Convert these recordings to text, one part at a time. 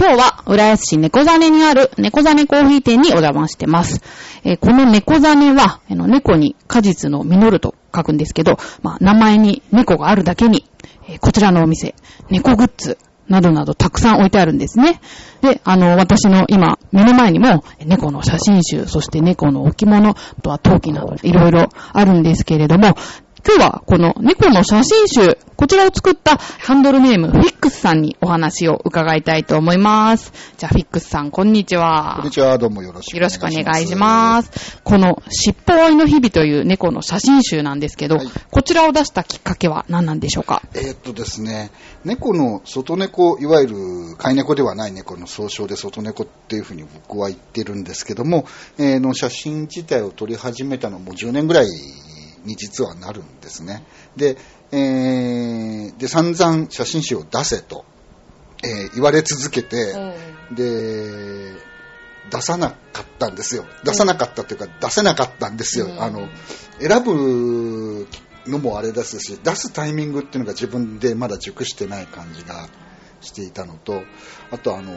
今日は、浦安市猫ザにある猫ザコーヒー店にお邪魔してます。えーこの猫ザは、あの猫に果実の実ると書くんですけど、まあ、名前に猫があるだけに、えーこちらのお店、猫グッズ、などなどたくさん置いてあるんですね。で、あの、私の今、目の前にも、猫の写真集、そして猫の置物、あとは陶器など、いろいろあるんですけれども、今日はこの猫の写真集、こちらを作ったハンドルネーム、フィックスさんにお話を伺いたいと思います。じゃあ、フィックスさん、こんにちは。こんにちは、どうもよろしくよろしくお願いします。この、尻尾追いの日々という猫の写真集なんですけど、はいこちらを出したきっかけは何なんでしょうか？えーっとですね、猫の外猫、いわゆる飼い猫ではない猫の総称で外猫っていうふうに僕は言ってるんですけども、えーの写真自体を撮り始めたのも10年ぐらいに実はなるんですね。で、えーで散々写真集を出せと、えー言われ続けて、で、出さなかったんですよ。出さなかったというか、出せなかったんですよ。うんあの、選ぶのもあれですし、出すタイミングっていうのが自分でまだ熟してない感じがしていたのと、あとあの、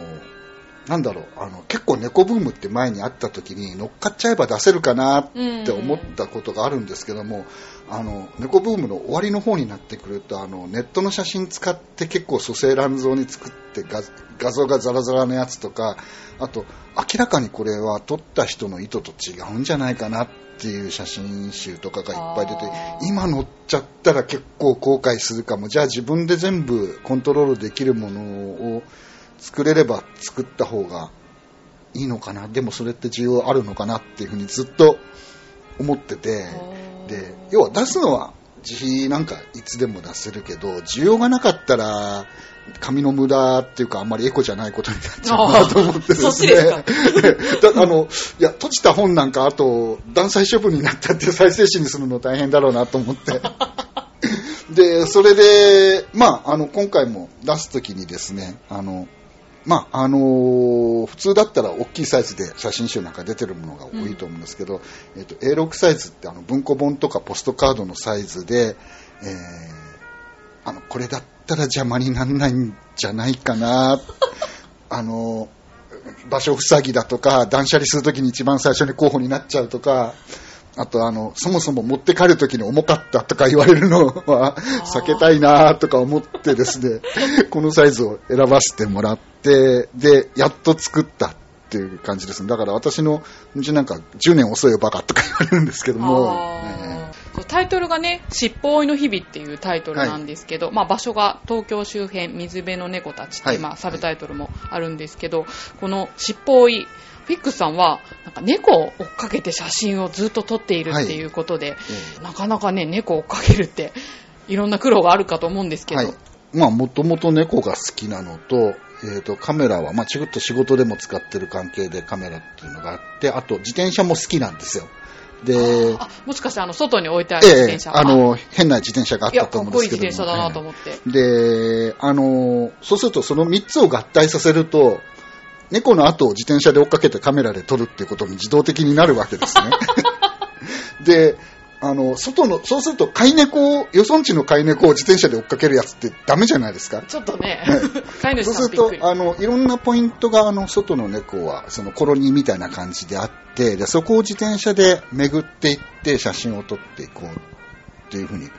なんだろう、あの、結構猫ブームって前にあった時に乗っかっちゃえば出せるかなって思ったことがあるんですけども、あの、猫ブームの終わりの方になってくると、あの、ネットの写真使って結構蘇生乱造に作って画画像がザラザラのやつとか、あと、明らかにこれは撮った人の意図と違うんじゃないかなっていう写真集とかがいっぱい出て今乗っちゃったら結構後悔するかも。じゃあ自分で全部コントロールできるものを作れれば作った方がいいのかな。でもそれって需要あるのかなっていうふうにずっと思ってて、で、要は出すのは自費なんかいつでも出せるけど、需要がなかったら、紙の無駄っていうかあんまりエコじゃないことになっちゃうなと思ってですね。あ の、いや、閉じた本なんかあと、断裁処分になったって再生紙にするの大変だろうなと思って。で、それで、まあ、あの、今回も出すときにですね、あの、まあ、あのー普通だったら大きいサイズで写真集なんか出てるものが多いと思うんですけど、えっと、A6 サイズってあの文庫本とかポストカードのサイズで、えーあの、これだったら邪魔にならないんじゃないかな、あの、場所塞ぎだとか、断捨離するときに一番最初に候補になっちゃうとか、あとあの、そもそも持って帰るときに重かったとか言われるのは避けたいなとか思ってですね、このサイズを選ばせてもらって、で、やっと作ったっていう感じですね。だから私のうちなんか10年遅いよバカとか言われるんですけども、タイトルがね、尻尾追いの日々っていうタイトルなんですけど、まあ場所が東京周辺、水辺の猫たちって、はい。まあサブタイトルもあるんですけど、この尻尾追い、フィックスさんは、なんか猫を追っかけて写真をずっと撮っているっていうことで、えなかなかね、猫を追っかけるって、いろんな苦労があるかと思うんですけど、はい。まあ、もともと猫が好きなのと、えっ、と、カメラは、まあ、ちょっと仕事でも使ってる関係でカメラっていうのがあって、あと、自転車も好きなんですよ。で、あもしかしてあの外に置いてある自ええ転車、あの、変な自転車があったと思うんですけどいい自転車だなと思って。ええで、あの、そうするとその3つを合体させると、猫の後を自転車で追っかけてカメラで撮るっていうことに自動的になるわけですね。で、あの、外の、そうすると飼い猫を、よそんちの飼い猫を自転車で追っかけるやつってダメじゃないですか？ちょっとねはい、飼い主そうする。とあの、いろんなポイントが、あの、外の猫は、そのコロニーみたいな感じであって、で、そこを自転車で巡っていって写真を撮っていこうっていうふうに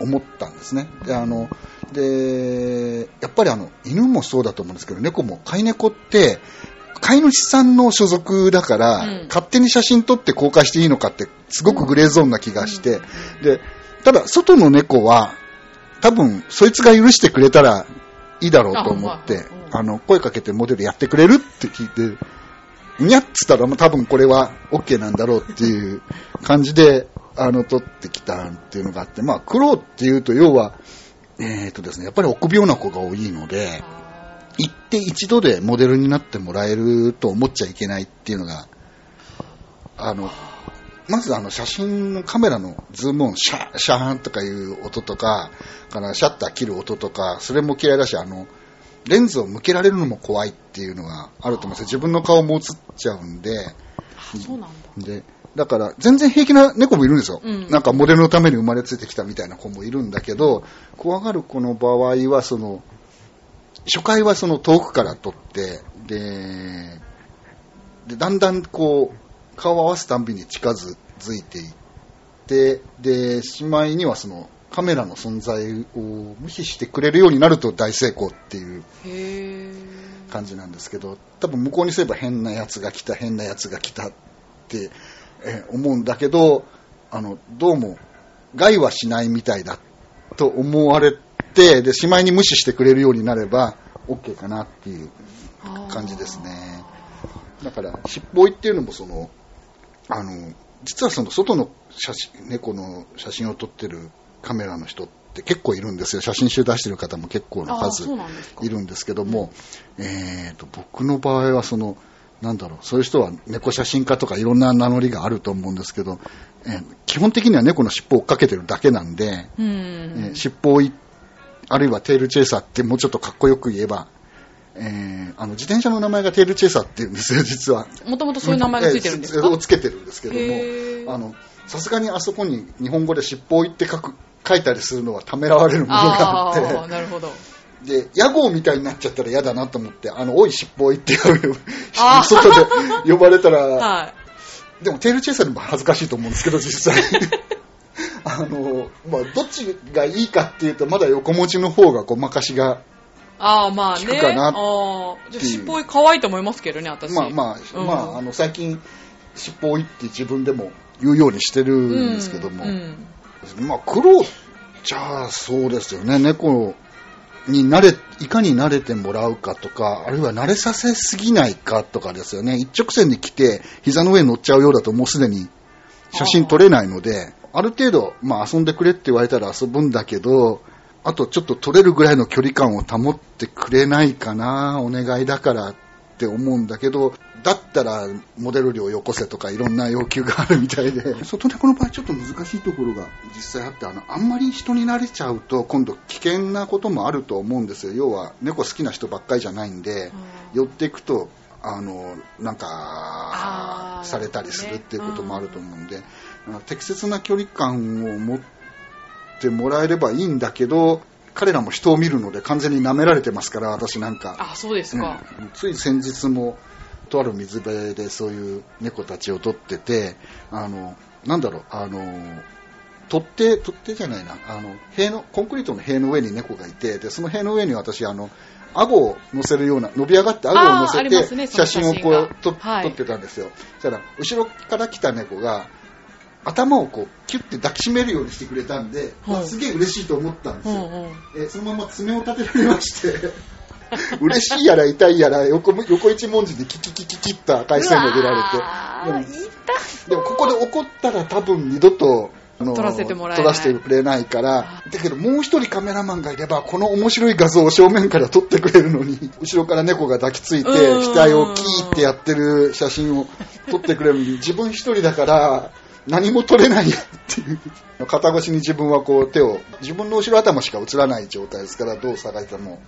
思ったんですね。で、あの、で、やっぱりあの、犬もそうだと思うんですけど、猫も飼い猫って、飼い主さんの所属だから、うん。勝手に写真撮って公開していいのかって、すごくグレーゾーンな気がして、で、ただ、外の猫は、多分、そいつが許してくれたらいいだろうと思ってあの、声かけてモデルやってくれるって聞いて、にゃっつったら、まあ多分これは OK なんだろうっていう感じで、あの、撮ってきたっていうのがあって、まあ、苦労っていうと、要は、えっ、とですね、やっぱり臆病な子が多いので、行って一度でモデルになってもらえると思っちゃいけないっていうのが、あの、まずあの写真のカメラのズーム音、シャー、シャーンとかいう音とか、からシャッター切る音とか、それも嫌いだし、あの、レンズを向けられるのも怖いっていうのがあると思うんですよ。自分の顔も映っちゃうんで、あそうなんだ。で、だから全然平気な猫もいるんですよ。うんなんかモデルのために生まれついてきたみたいな子もいるんだけど、怖がる子の場合は、その、初回はその遠くから撮って、で、でだんだんこう、顔を合わすたんびに近づいていって、で、しまいにはその、カメラの存在を無視してくれるようになると大成功っていう。感じなんですけど、多分向こうにすれば変なやつが来た、変なやつが来たって、えー思うんだけど、あの、どうも害はしないみたいだと思われて、で、しまいに無視してくれるようになれば OK かなっていう感じですね。だから、尻尾追いっていうのもその、あの、実はその外の写真、猫の写真を撮ってるカメラの人って結構いるんですよ。写真集出してる方も結構な数いるんですけども、えーと、僕の場合はその、なんだろう、そういう人は猫写真家とかいろんな名乗りがあると思うんですけど、えー基本的には猫の尻尾を追っかけてるだけなんで、うん。えー尻尾追い、あるいはテールチェイサーってもうちょっとかっこよく言えば、えーあの自転車の名前がテールチェイサーって言うんですよ、実は。もともとそういう名前がついてるんですか？えーをつけてるんですけども、あの、さすがにあそこに日本語で尻尾追いって書く、書いたりするのはためらわれるものがあって、なるほど。で、屋号みたいになっちゃったら嫌だなと思って、あの、おい尻尾追いって 外で呼ばれたら、はい。でもテールチェイサーでも恥ずかしいと思うんですけど、実際。あの、まあ、どっちがいいかっていうと、まだ横文字の方がごまかしが、ああ、まあね。聞くかなああ。じゃあ、尻尾可愛いと思いますけどね、私。まあまあ、うんまあ、あの、最近、尻尾追いって自分でも言うようにしてるんですけども、うんまあ、苦労じゃあそうですよね。猫に慣れ、いかに慣れてもらうかとか、あるいは慣れさせすぎないかとかですよね。一直線に来て、膝の上に乗っちゃうようだともうすでに写真撮れないので、ある程度、まあ遊んでくれって言われたら遊ぶんだけど、あとちょっと撮れるぐらいの距離感を保ってくれないかな、お願いだからって思うんだけど、だったらモデル料よこせとかいろんな要求があるみたいで、外猫の場合ちょっと難しいところが実際あって、あの、あんまり人に慣れちゃうと今度危険なこともあると思うんですよ。要は猫好きな人ばっかりじゃないんで、寄っていくと、あの、なんかされたりするっていうこともあると思うんで、適切な距離感を持ってもらえればいいんだけど、彼らも人を見るので完全に舐められてますから、私なんか。あ、そうですか。うんつい先日もとある水辺でそういう猫たちを撮っててあのなんだろうあの取っ手取っ手じゃないな。あの塀のコンクリートの塀の上に猫がいてでその塀の上に私あの顎を乗せるような伸び上がって顎を乗せて写真をこう撮はい。撮ってたんですよ。そしたら後ろから来た猫が頭をこうキュッて抱きしめるようにしてくれたんで、う。んわすげえ嬉しいと思ったんですよ、うんう。ん。えーそのまま爪を立てられまして、嬉しいやら痛いやら横も横一文字でキキキキキッと赤い線が出られて、でもここで怒ったら多分二度と、あの撮らせてもらえない。撮らせてくれないから、だけどもう一人カメラマンがいれば、この面白い画像を正面から撮ってくれるのに、後ろから猫が抱きついて、うん。額をキーってやってる写真を撮ってくれるのに、自分一人だから、何も撮れないやっていう。肩越しに自分はこう手を、自分の後ろ頭しか映らない状態ですから、どう探しても、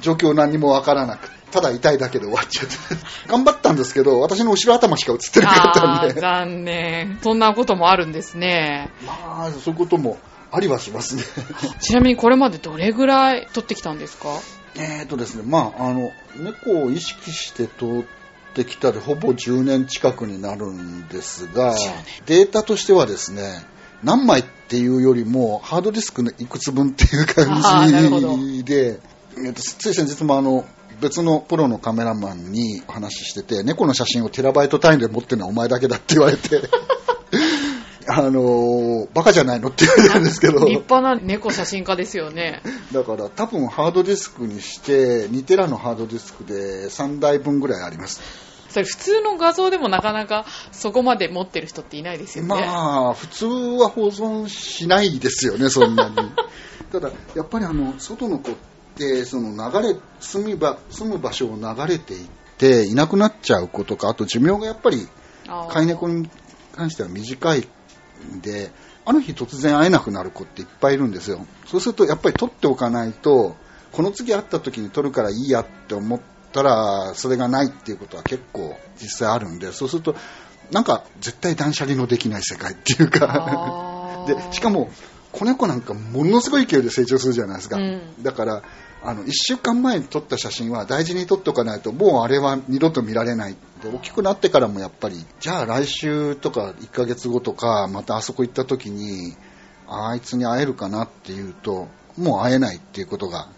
状況何もわからなく、ただ痛いだけで終わっちゃって。頑張ったんですけど、私の後ろ頭しか映ってなかったんで。残念。そんなこともあるんですね。まあ、そういうこともありはしますね。ちなみにこれまでどれぐらい撮ってきたんですか？えーとですね、まあ、あの、猫を意識して通ってきたで、ほぼ10年近くになるんですが10年、データとしてはですね、何枚っていうよりも、ハードディスクのいくつ分っていう感じで、えーとつい先日もあの、別のプロのカメラマンにお話ししてて、猫の写真をテラバイト単位で持ってるのはお前だけだって言われて、あのーバカじゃないのって言われたんですけど、立派な猫写真家ですよね。だから多分ハードディスクにして2テラのハードディスクで3台分ぐらいあります。それ普通の画像でもなかなかそこまで持ってる人っていないですよね。まあ普通は保存しないですよねそんなに。ただやっぱりあの外の子ってその流れ住み場住む場所を流れていっていなくなっちゃう子とかあと寿命がやっぱり飼い猫に関しては短いんで、ある日突然会えなくなる子っていっぱいいるんですよ。そうするとやっぱり取っておかないと、この次会った時に取るからいいやって思ったら、それがないっていうことは結構実際あるんで、そうすると、なんか絶対断捨離のできない世界っていうか。で、しかも、子猫なんかものすごい勢いで成長するじゃないですか。うんだから、あの、1週間前に撮った写真は大事に撮っておかないと、もうあれは二度と見られない。で、大きくなってからもやっぱり、じゃあ来週とか1ヶ月後とか、またあそこ行った時に、あいつに会えるかなっていうと、もう会えないっていうことが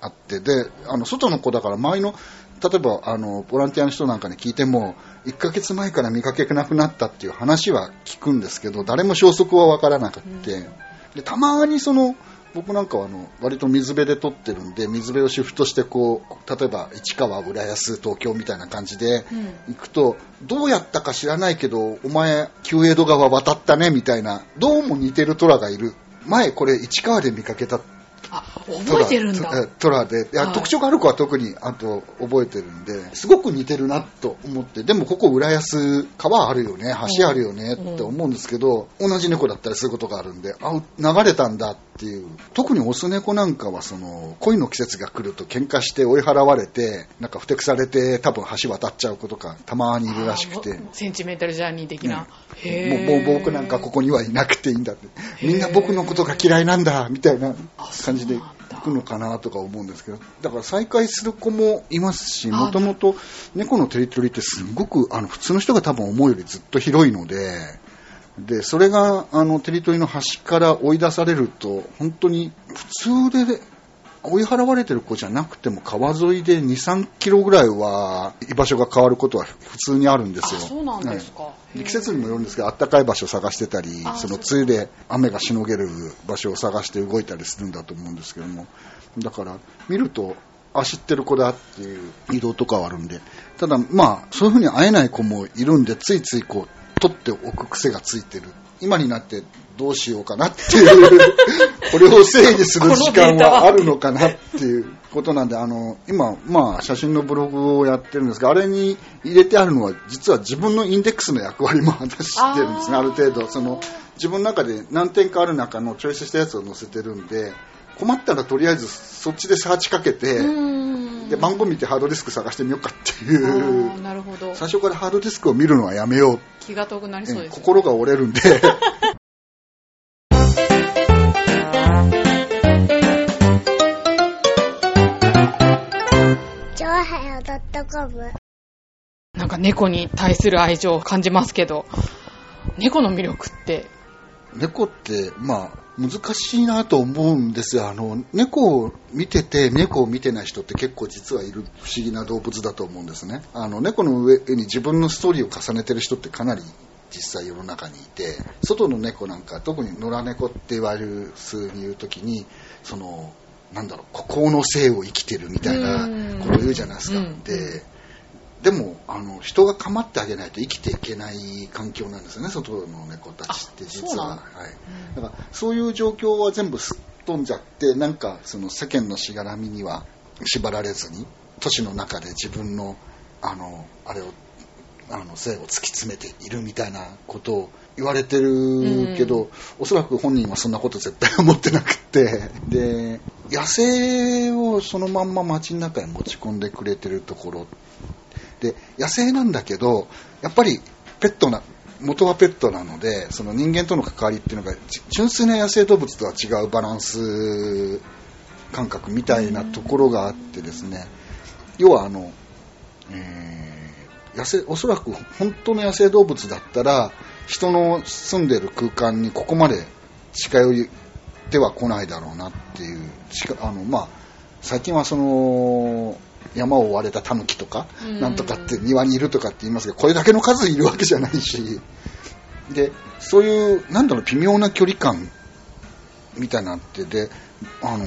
あって、で、あの、外の子だから周りの、例えば、あの、ボランティアの人なんかに聞いても、1ヶ月前から見かけなくなったっていう話は聞くんですけど、誰も消息はわからなくって、で、たまにその、僕なんかはあの割と水辺で撮ってるんで水辺をシフトしてこう例えば市川浦安東京みたいな感じで行くと、どうやったか知らないけどお前旧江戸川渡ったねみたいなどうも似てる虎がいる。前これ市川で見かけたあ、覚えてるんだ。トラで。いやはい。特徴がある子は特にあと覚えてるんですごく似てるなと思って。でもここ浦安川あるよね。橋あるよねって思うんですけど、同じ猫だったりすることがあるんであ流れたんだっていう。特にオス猫なんかはその恋の季節が来ると喧嘩して追い払われてなんかふてくされて多分橋渡っちゃう子とかたまにいるらしくて。センチメンタルジャーニー的な。へもうもう僕なんかここにはいなくていいんだって。みんな僕のことが嫌いなんだみたいな感じで行くのかなとか思うんですけど。だから再会する子もいますしあもともと猫のテリトリーってすごくあの普通の人が多分思うよりずっと広いのででそれがあのテリトリーの端から追い出されると本当に普通で追い払われてる子じゃなくても川沿いで2、3キロぐらいは居場所が変わることは普通にあるんですよ。あそうなんですか。はい。で季節にもよるんですけど、暖かい場所を探してたりあ、その梅雨で雨がしのげる場所を探して動いたりするんだと思うんですけども、だから見ると、あ、知ってる子だっていう移動とかはあるんで、ただまあ、そういうふうに会えない子もいるんで、ついついこう、取っておく癖がついてる。今になってどうしようかなっていう、これを整理する時間はあるのかなっていうことなんで、あの、今、まあ、写真のブログをやってるんですが、あれに入れてあるのは、実は自分のインデックスの役割も果たしてるんですね、ある程度。その、自分の中で何点かある中のチョイスしたやつを載せてるんで、困ったらとりあえずそっちでサーチかけて、うんで、番号見てハードディスク探してみようかってあいう。ー、なるほど。最初からハードディスクを見るのはやめよう。気が遠くなりそうです、ね。心が折れるんで。なんか猫に対する愛情を感じますけど、猫の魅力って、猫ってまあ難しいなと思うんです。よあの猫を見てて猫を見てない人って結構実はいる不思議な動物だと思うんですね。あの猫の上に自分のストーリーを重ねてる人ってかなり実際世の中にいて外の猫なんか特に野良猫って言われる数に言う時にそのなんだろう孤高の生を生きてるみたいなことを言うじゃないですか、うん。ででもあの人が構ってあげないと生きていけない環境なんですよね外の猫たちって実は、はい、だからそういう状況は全部すっ飛んじゃってなんかその世間のしがらみには縛られずに都市の中で自分のあのあれをあの性を突き詰めているみたいなことを言われてるけど、おそらく本人はそんなこと絶対思ってなくって。で野生をそのまんま街の中に持ち込んでくれてるところで野生なんだけどやっぱりペットな元はペットなのでその人間との関わりっていうのが純粋な野生動物とは違うバランス感覚みたいなところがあってですね。要はあの、えー野生おそらく本当の野生動物だったら人の住んでる空間にここまで近寄っては来ないだろうなっていうあの、まあ、最近はその山を追われたタヌキとかうん。なんとかって庭にいるとかって言いますけどこれだけの数いるわけじゃないし。でそういうなんだろう微妙な距離感みたいなのあってであの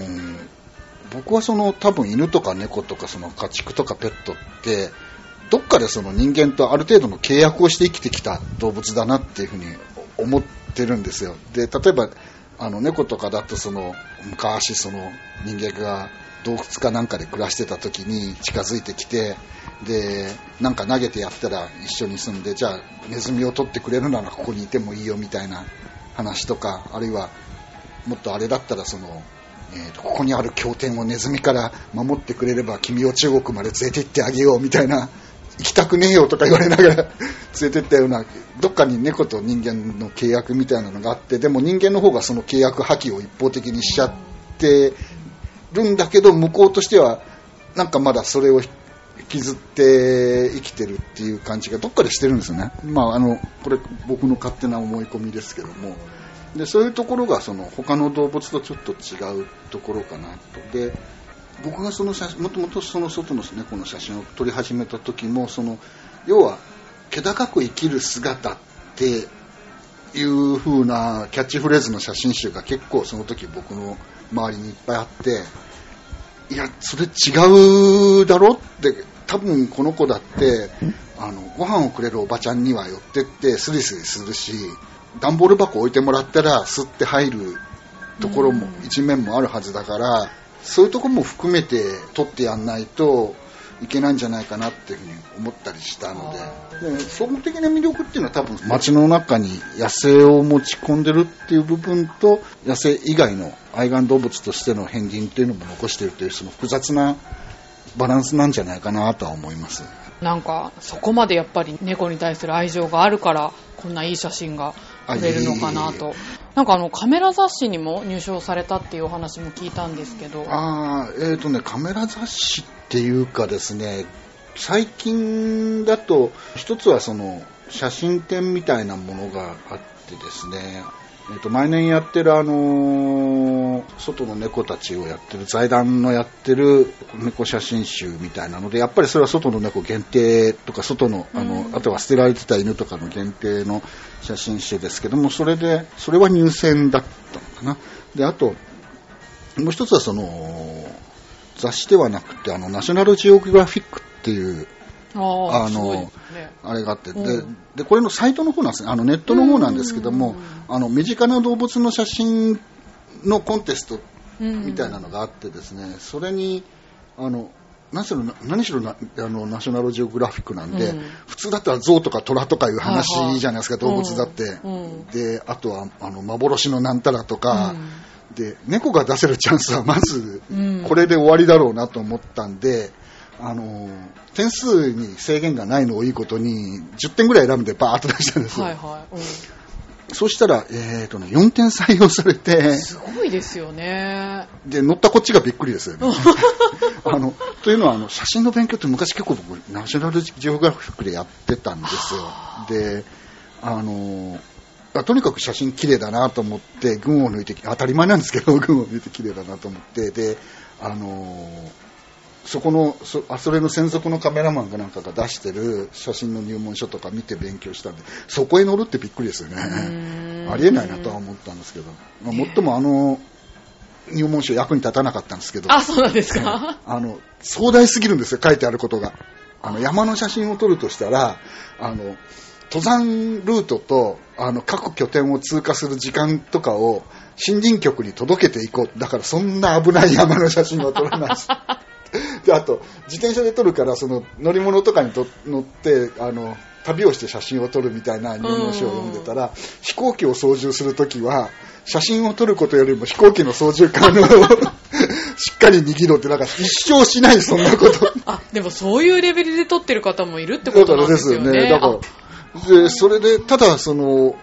僕はその多分犬とか猫とかその家畜とかペットってどっかでその人間とある程度の契約をして生きてきた動物だなっていうふうに思ってるんですよ。で例えばあの猫とかだとその昔その人間が洞窟かなんかで暮らしてた時に近づいてきて、で、なんか投げてやったら一緒に住んで、じゃあネズミを取ってくれるならここにいてもいいよみたいな話とか、あるいはもっとあれだったらその、えーとここにある経典をネズミから守ってくれれば君を中国まで連れて行ってあげようみたいな行きたくねえよとか言われながら 連れてったようなどっかに猫と人間の契約みたいなのがあってでも人間の方がその契約破棄を一方的にしちゃってるんだけど向こうとしてはなんかまだそれを引きずって生きてるっていう感じがどっかでしてるんですよね。まああのこれ僕の勝手な思い込みですけども。でそういうところがその他の動物とちょっと違うところかなと。で僕がその写もともとその外の猫の写真を撮り始めた時もその要は気高く生きる姿っていう風なキャッチフレーズの写真集が結構その時僕の周りにいっぱいあっていやそれ違うだろって多分この子だってあのご飯をくれるおばちゃんには寄ってってスリスリするし段ボール箱置いてもらったら吸って入るところも一面もあるはずだからそういうところも含めて取ってやんないといけないんじゃないかなっていうふうに思ったりしたのでで総合的な魅力っていうのは多分街の中に野生を持ち込んでるっていう部分と野生以外の愛玩動物としての片鱗っていうのも残しているというその複雑なバランスなんじゃないかなとは思います。なんか、そこまでやっぱり猫に対する愛情があるから、こんないい写真が撮れるのかなと。なんかあの、カメラ雑誌にも入賞されたっていうお話も聞いたんですけど。ああ、えっ、とね、カメラ雑誌っていうかですね、最近だと、一つはその、写真展みたいなものがあってですね、えっ、と、毎年やってるあのー外の猫たちをやってる、財団のやってる猫写真集みたいなので、やっぱりそれは外の猫限定とか、外の、あの、あとは捨てられてた犬とかの限定の写真集ですけども、それで、それは入選だったのかな。で、あと、もう一つはその、雑誌ではなくて、あの、ナショナルジオグラフィックっていう、あのすね。あれがあって、でうん、で、これのサイトの方なんですね。あの、ネットの方なんですけども、あの、身近な動物の写真のコンテストみたいなのがあってですね、それに、あの、何しろな、何しろなあのナショナルジオグラフィックなんで、うん。普通だったら象とか虎とかいう話じゃないですか、動物だって。うん。で、あとは、あの、幻のなんたらとか、うん。で、猫が出せるチャンスはまずうん、これで終わりだろうなと思ったんで、あの、点数に制限がないのをいいことに、10点ぐらい選んでバーッと出したんですよ。はいはい。うんそうしたら、えーとね、4点採用されて、すごいですよね。で、乗ったこっちがびっくりですよね。あの、というのは、あの、写真の勉強って昔結構僕、ナショナルジオグラフィックでやってたんですよ。で、あの、あとにかく写真綺麗だなと思って、群を抜いて、当たり前なんですけど、群を抜いて綺麗だなと思って、で、あの、そこのそあそれの専属のカメラマンかなんかが出してる写真の入門書とか見て勉強したんでそこへ乗るってびっくりですよね。ん。ありえないなとは思ったんですけど、まあ、もっともあの入門書役に立たなかったんですけど。あ、そうなんですか？あの壮大すぎるんですよ書いてあることが。あの山の写真を撮るとしたらあの登山ルートとあの各拠点を通過する時間とかを森林局に届けていこう。だからそんな危ない山の写真は撮らないし であと自転車で撮るからその乗り物とかにと乗ってあの旅をして写真を撮るみたいな入門書を読んでたら飛行機を操縦するときは写真を撮ることよりも飛行機の操縦桿を しっかり握ろうってなんか一生しないそんなこと あ、でもそういうレベルで撮ってる方もいるってことなんでよね。ですすよね。だから、で、それで、ただ、その、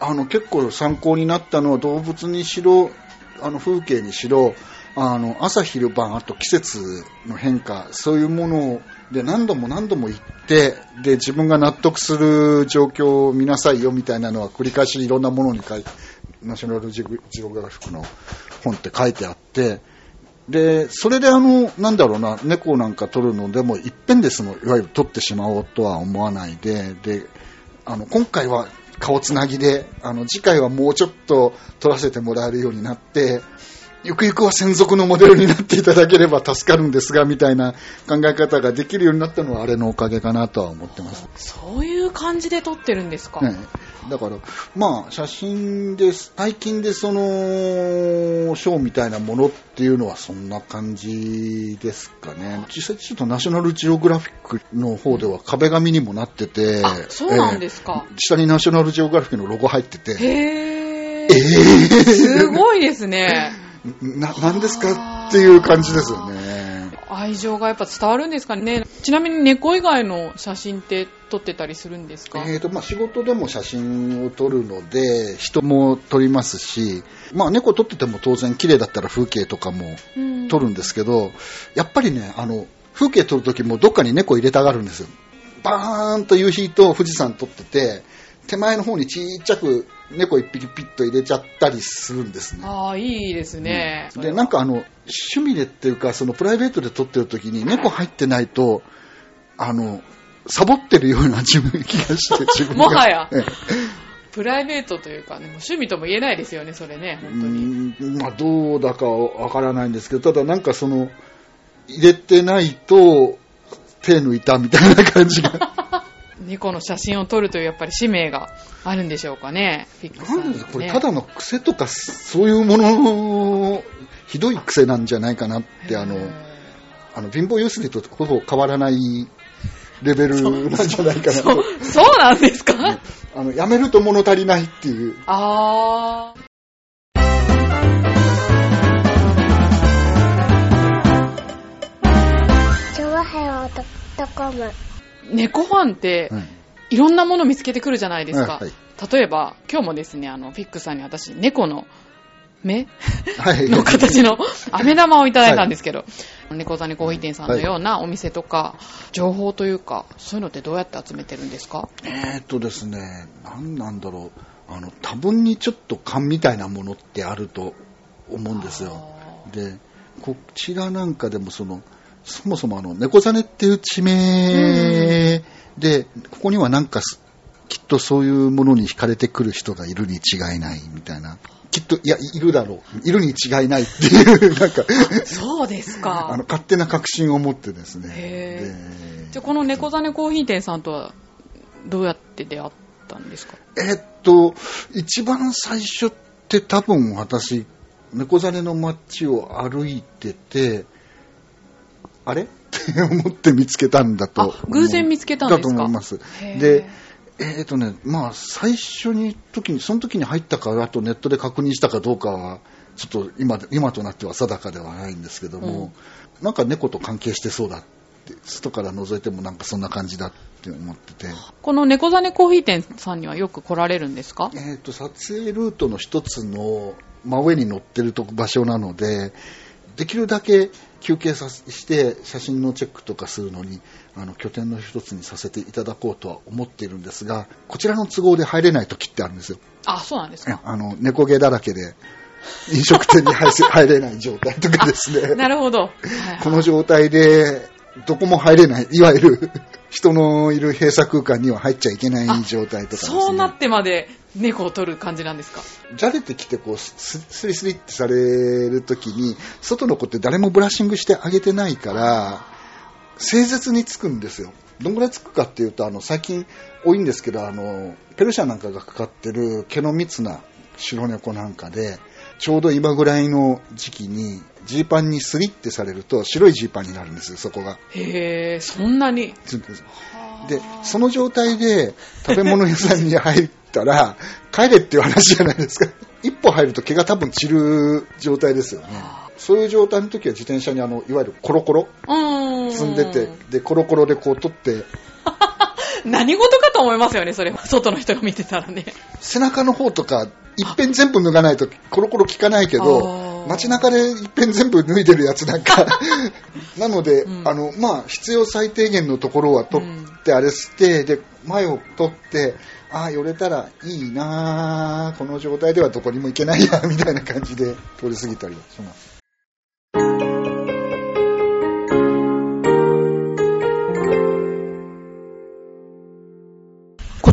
あの、結構参考になったのは動物にしろ、あの、風景にしろ、あの、朝昼晩、あと季節の変化、そういうもので何度も何度も行って、で、自分が納得する状況を見なさいよみたいなのは繰り返しいろんなものに書いて、ナショナルジオジオグラフィックの本って書いてあって、で、それであの、なんだろうな、猫なんか撮るのでも、いっぺんでその、いわゆる撮ってしまおうとは思わないで、で、あの、今回は顔つなぎで、あの、次回はもうちょっと撮らせてもらえるようになって、ゆくゆくは専属のモデルになっていただければ助かるんですが、みたいな考え方ができるようになったのはあれのおかげかなとは思ってます。そういう感じで撮ってるんですか、ねだから、まあ、写真です。最近でその、ショーみたいなものっていうのはそんな感じですかね。実際ちょっとナショナルジオグラフィックの方では壁紙にもなってて、あ、そうなんですか。ええ下にナショナルジオグラフィックのロゴ入ってて、へー。えーすごいですね。な、なんですかっていう感じですよね。愛情がやっぱ伝わるんですかね。ちなみに猫以外の写真って撮ってたりするんですか、えーとまあ、仕事でも写真を撮るので人も撮りますし、まあ、猫撮ってても当然綺麗だったら風景とかもうん撮るんですけどやっぱりねあの風景撮るときもどっかに猫入れたがるんですよバーンと夕日と富士山撮ってて手前の方にちっちゃく猫一匹ピッと入れちゃったりするんですね。ああ、いいですね。でなんかあの趣味でっていうかそのプライベートで撮ってる時に猫入ってないとあのサボってるような自分気がして 自分が。もはや。ええ。プライベートというかね、もう趣味とも言えないですよね、それね、本当うに。まあどうだかわからないんですけどただなんかその入れてないと手抜いたみたいな感じが 猫の写真を撮るというやっぱり使命があるんでしょうかね、フィックスさなんでんにね。これただの癖とかそういうものひどい癖なんじゃないかなってあのあの貧乏ゆすりとほぼ変わらないレベルなんじゃないかなそとう、そうなんですか、あの、やめると物足りないっていう。あー。チョワヘヨドットコム。猫ファンって、はいいろんなもの見つけてくるじゃないですか。はいはい例えば、今日もですね、あの、フィックさんに私、猫の目？はい。の形の 飴玉をいただいたんですけど、猫ザネコーヒー店さんのようなお店とか、情報というか、そういうのってどうやって集めてるんですか？えーっとですね、なんなんだろう。あの、多分にちょっと勘みたいなものってあると思うんですよ。で、こちらなんかでもその、そもそもあの、猫ザネっていう地名で、ここにはなんかす、きっとそういうものに惹かれてくる人がいるに違いないみたいな。きっと、いや、いるだろう。いるに違いないっていう、なんか、そうですか。あの、勝手な確信を持ってですね。へでじゃあこの猫ザネコーヒー店さんとはどうやって出会ったんですか？えっと、一番最初って多分私、猫ザネの街を歩いてて、あれ？っ て思って見つけたんだと偶然見つけたんですか？だと思います。で、えっとね、まあ、最初に時に、その時に入ったか、あとネットで確認したかどうかは、ちょっと今で今となっては定かではないんですけども、なんか猫と関係してそうだって、外から覗いてもなんかそんな感じだって思ってて。この猫ザネコーヒー店さんにはよく来られるんですか？えー、と撮影ルートの一つの真上に乗ってると場所なのでできるだけ休憩させして写真のチェックとかするのにあの拠点の一つにさせていただこうとは思っているんですがこちらの都合で入れない時ってあるんですよあ、そうなんですか？あの猫毛だらけで飲食店に入れない状態とかですね なるほど。はいこの状態でどこも入れないいわゆる人のいる閉鎖空間には入っちゃいけない状態とかですねそうなってまで猫を撮る感じなんですか？じゃれてきてこうススリスリってされるときに外の子って誰もブラッシングしてあげてないから整絶につくんですよ。どんぐらいつくかっていうとあの最近多いんですけどあのペルシャなんかがかかってる毛の密な白猫なんかでちょうど今ぐらいの時期にジーパンにスリってされると白いジーパンになるんですよそこが。へえ、そんなに？でその状態で食べ物屋さんに入ったら帰れっていう話じゃないですか一歩入ると毛が多分散る状態ですよねそういう状態の時は自転車にあのいわゆるコロコロ。積んでてでコロコロでこう取って 何事かと思いますよね、それ。外の人が見てたらね。背中の方とかいっぺん全部脱がないとコロコロ効かないけあどー街中でいっぺん全部脱いでるやつなんか。なので、うん。あのまあ必要最低限のところは取ってあれして、で前を取ってああ寄れたらいいなあこの状態ではどこにも行けないやみたいな感じで通り過ぎたりはします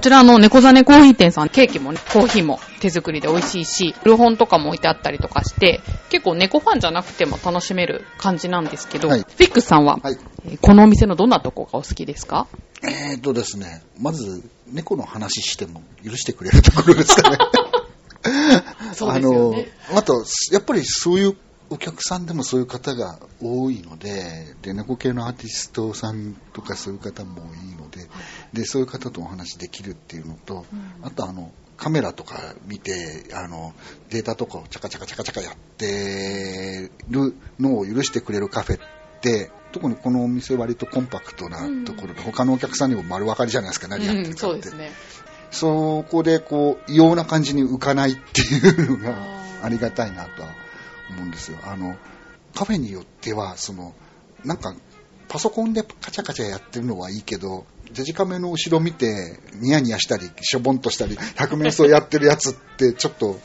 ちらの猫ザネコーヒー店さん、ケーキもね、コーヒーも手作りで美味しいし、古本とかも置いてあったりとかして、結構猫ファンじゃなくても楽しめる感じなんですけど、はい。フィックスさんははい。えーこのお店のどんなとこがお好きですか？えーとですね、まず、猫の話しても許してくれるところですかね。そうですよね。あの、あと、やっぱりそういうお客さんでもそういう方が多いので、で、猫系のアーティストさんとかそういう方もいいので、で、そういう方とお話できるっていうのと、あとあの、カメラとか見て、あの、データとかをチャカチャカチャカチャカやってるのを許してくれるカフェって、特にこのお店割とコンパクトなところで、他のお客さんにも丸分かりじゃないですか、何やってるかって。そうですね。そこでこう異様な感じに浮かないっていうのがありがたいなとは思うんですよ。あのカフェによってはそのなんかパソコンでカチャカチャやってるのはいいけどデジカメの後ろ見てニヤニヤしたりしょぼんとしたり百面相やってるやつって ちょっと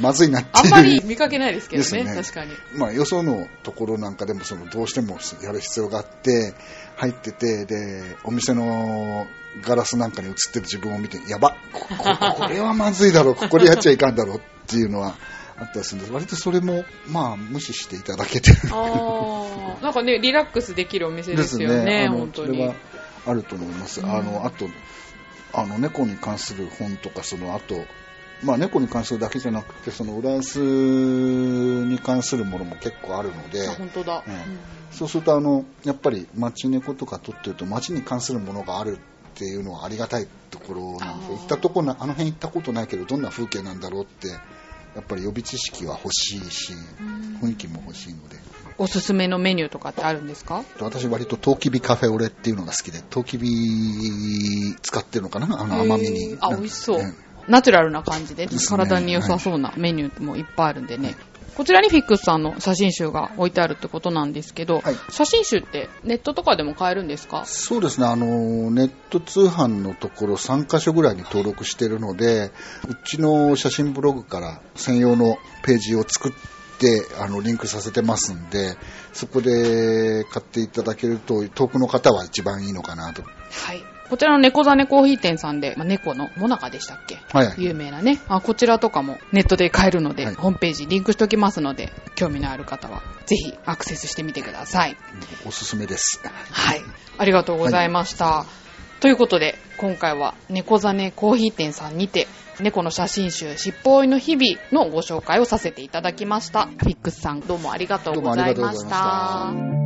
まずいなっていう。あんまり見かけないですけどね、ね確かに。まあ、よそのところなんかでもそのどうしてもやる必要があって入っててでお店のガラスなんかに映ってる自分を見てやばこここれはまずいだろうここでやっちゃいかんだろうっていうのはあったりするんです。割とそれもまあ無視していただけてる。あー。なんかね、リラックスできるお店ですよね、あの本当に。それは。あると思います、うん。あのあとあの猫に関する本とかそのあとまあ、猫に関するだけじゃなくてその浦安に関するものも結構あるのであ、本当だ。うんうん。そうするとあのやっぱり街猫とか撮ってると街に関するものがあるっていうのはありがたいところなんです行ったとこなあの辺行ったことないけどどんな風景なんだろうってやっぱり予備知識は欲しいし雰囲気も欲しいので。おすすめのメニューとかってあるんですか？私割とトウキビカフェオレっていうのが好きでトウキビ使ってるのかな？あの甘みに。あ、美味しそう。ね。ナチュラルな感じで、体に良さそうなメニューもいっぱいあるんでね。こちらにフィックスさんの写真集が置いてあるってことなんですけど、はい。写真集ってネットとかでも買えるんですか？そうですね、あの、ネット通販のところ3カ所ぐらいに登録してるので、うちの写真ブログから専用のページを作って、あの、リンクさせてますんで、そこで買っていただけると、遠くの方は一番いいのかなと。はい。こちらの猫ザネコーヒー店さんで、まあ、猫のモナカでしたっけ？はいはい。有名なね。あこちらとかもネットで買えるので、はいホームページリンクしておきますので、興味のある方はぜひアクセスしてみてください。おすすめです。はい。ありがとうございました。ということで、今回は猫ザネコーヒー店さんにて、猫の写真集、しっぽ追いの日々のご紹介をさせていただきました。フィックスさん、どうもありがとうございました。